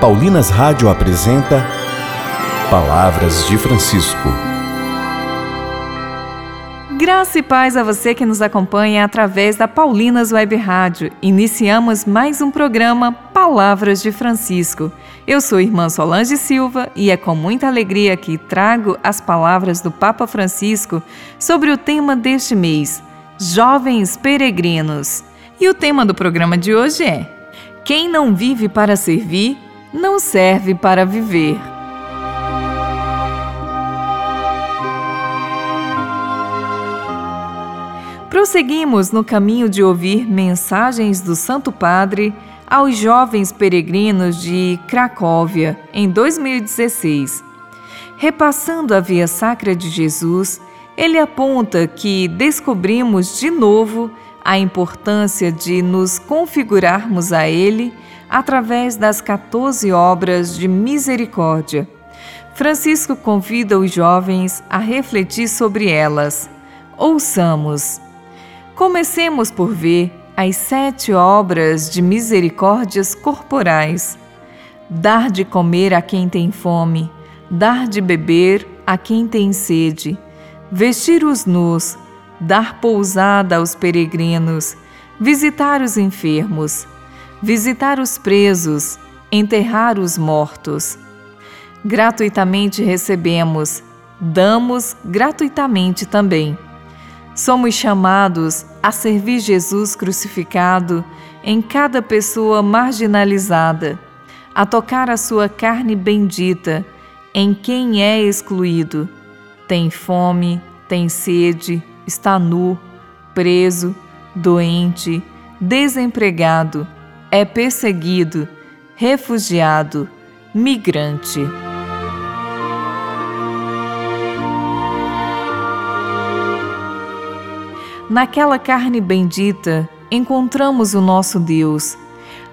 Paulinas Rádio apresenta Palavras de Francisco. Graça e paz a você que nos acompanha através da Paulinas Web Rádio. Iniciamos mais um programa Palavras de Francisco. Eu sou irmã Solange Silva e é com muita alegria que trago as palavras do Papa Francisco sobre o tema deste mês, Jovens Peregrinos. E o tema do programa de hoje é: Quem não vive para servir, não serve para viver. Prosseguimos no caminho de ouvir mensagens do Santo Padre aos jovens peregrinos de Cracóvia em 2016. Repassando a via sacra de Jesus, ele aponta que descobrimos de novo a importância de nos configurarmos a Ele através das 14 obras de misericórdia. Francisco convida os jovens a refletir sobre elas. Ouçamos. Comecemos por ver as sete obras de misericórdias corporais: dar de comer a quem tem fome, dar de beber a quem tem sede, vestir os nus, dar pousada aos peregrinos, visitar os enfermos visitar os presos, enterrar os mortos. Gratuitamente recebemos, damos gratuitamente também. Somos chamados a servir Jesus crucificado em cada pessoa marginalizada, a tocar a sua carne bendita em quem é excluído, tem fome, tem sede, está nu, preso, doente, desempregado é perseguido, refugiado, migrante. Naquela carne bendita encontramos o nosso Deus.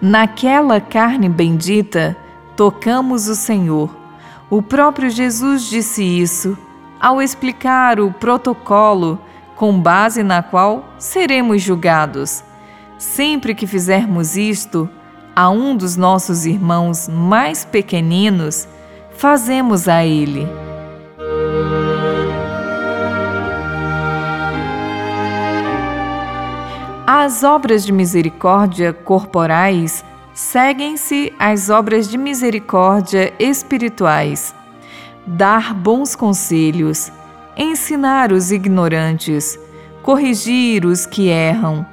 Naquela carne bendita tocamos o Senhor. O próprio Jesus disse isso ao explicar o protocolo com base na qual seremos julgados. Sempre que fizermos isto a um dos nossos irmãos mais pequeninos, fazemos a ele. As obras de misericórdia corporais seguem-se às obras de misericórdia espirituais. Dar bons conselhos, ensinar os ignorantes, corrigir os que erram,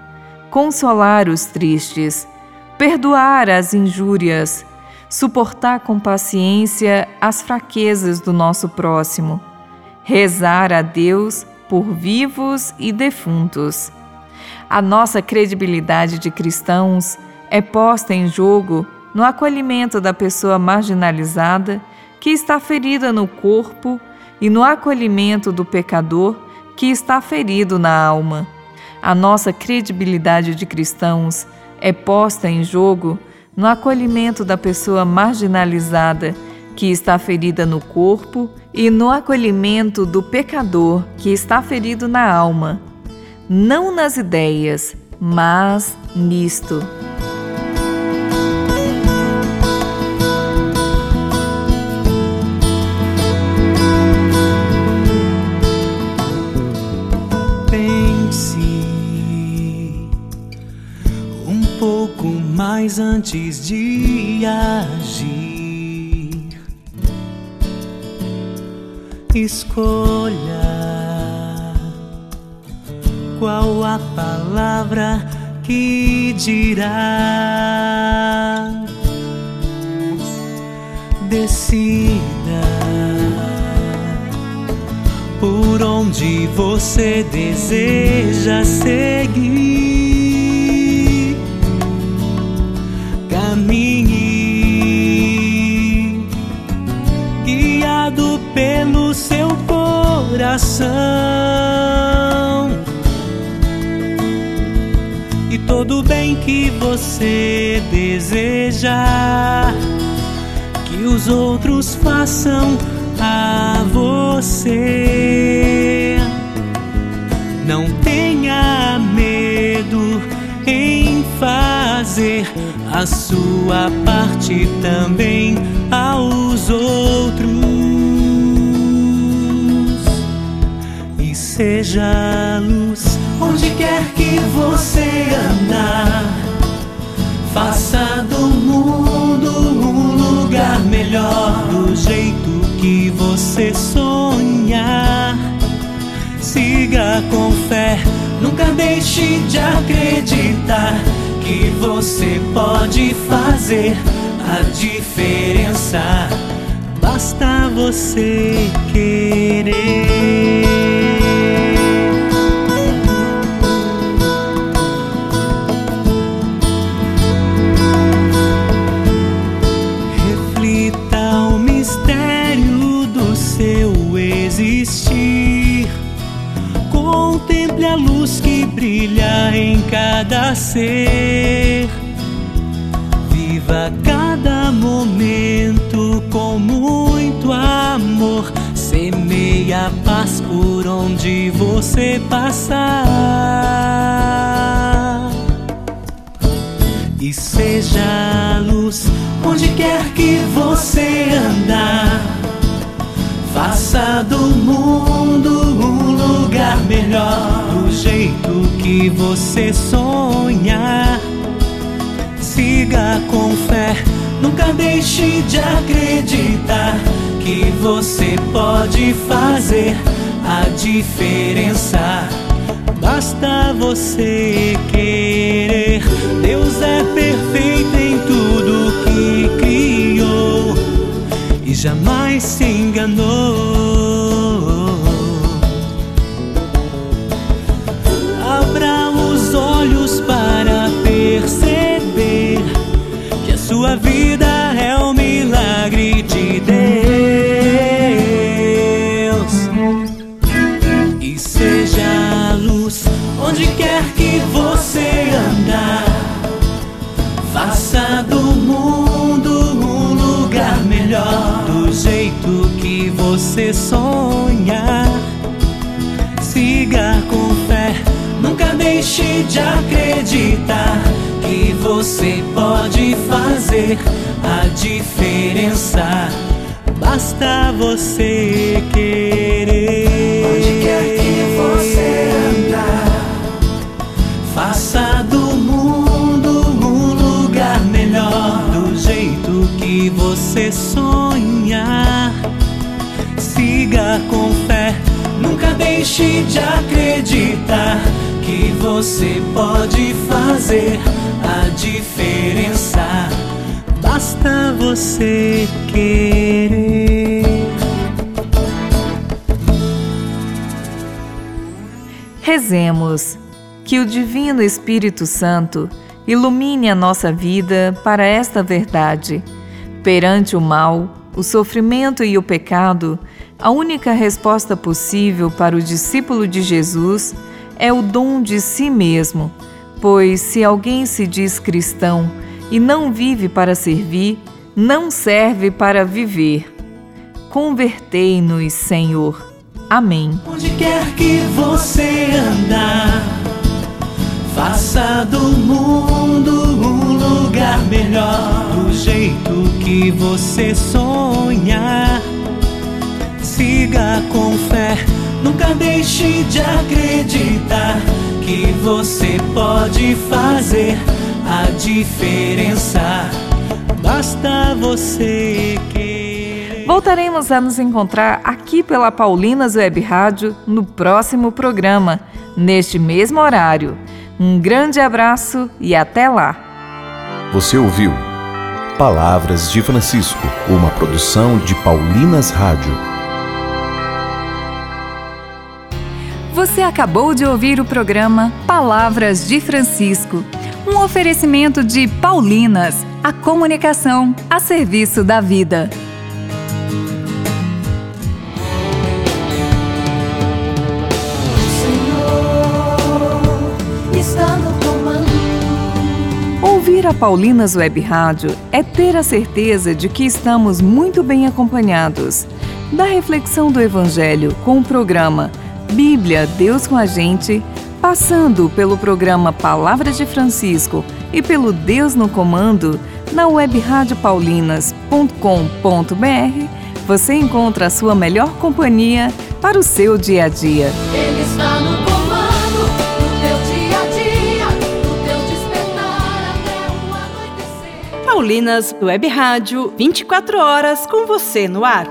consolar os tristes, perdoar as injúrias, suportar com paciência as fraquezas do nosso próximo, rezar a Deus por vivos e defuntos. A nossa credibilidade de cristãos é posta em jogo no acolhimento da pessoa marginalizada que está ferida no corpo e no acolhimento do pecador que está ferido na alma. A nossa credibilidade de cristãos é posta em jogo no acolhimento da pessoa marginalizada que está ferida no corpo e no acolhimento do pecador que está ferido na alma, não nas ideias, mas nisto. Mas antes de agir, escolha qual a palavra que dirá. Decida onde você deseja seguir. caminhe, guiado pelo seu coração. E todo bem que você deseja, que os outros façam a você. Não tenha medo em fazer a sua parte também aos outros. E seja luz onde quer que você andar. Deixe de acreditar que você pode fazer a diferença. Basta você querer. A luz que brilha em cada ser. Viva cada momento com muito amor. Semeia a paz por onde você passar. E seja a luz onde quer que você andar. Faça do mundo um lugar melhor que você sonhar. Siga com fé, nunca deixe de acreditar que você pode fazer a diferença. Basta você querer. Deus é perfeito em tudo que criou e jamais se enganou. Onde quer que você andar. Faça do mundo um lugar melhor do jeito que você sonhar. Siga com fé, nunca deixe de acreditar que você pode fazer a diferença. Basta você querer. Com fé, nunca deixe de acreditar que você pode fazer a diferença. Basta você querer. Rezemos que o Divino Espírito Santo ilumine a nossa vida para esta verdade. Perante o mal, o sofrimento e o pecado, a única resposta possível para o discípulo de Jesus é o dom de si mesmo, pois se alguém se diz cristão e não vive para servir, não serve para viver. Convertei-nos, Senhor. Amém. Onde quer que você andar, faça do mundo um lugar melhor do jeito que você sonhar. Siga com fé, nunca deixe de acreditar que você pode fazer a diferença. Basta você querer. Voltaremos a nos encontrar aqui pela Paulinas Web Rádio no próximo programa, neste mesmo horário. Um grande abraço e até lá! Você ouviu Palavras de Francisco, uma produção de Paulinas Rádio. Você acabou de ouvir o programa Palavras de Francisco, um oferecimento de Paulinas, a comunicação a serviço da vida. Senhor, está no comando. Ouvir a Paulinas Web Rádio é ter a certeza de que estamos muito bem acompanhados. Da reflexão do Evangelho com o programa Bíblia Deus com a Gente, Passando pelo programa Palavras de Francisco e pelo Deus no Comando, na web radiopaulinas.com.br, você encontra a sua melhor companhia para o seu dia a dia. Ele está no comando do teu dia a dia, do teu despertar até o anoitecer. Paulinas Web Rádio, 24 horas com você no ar.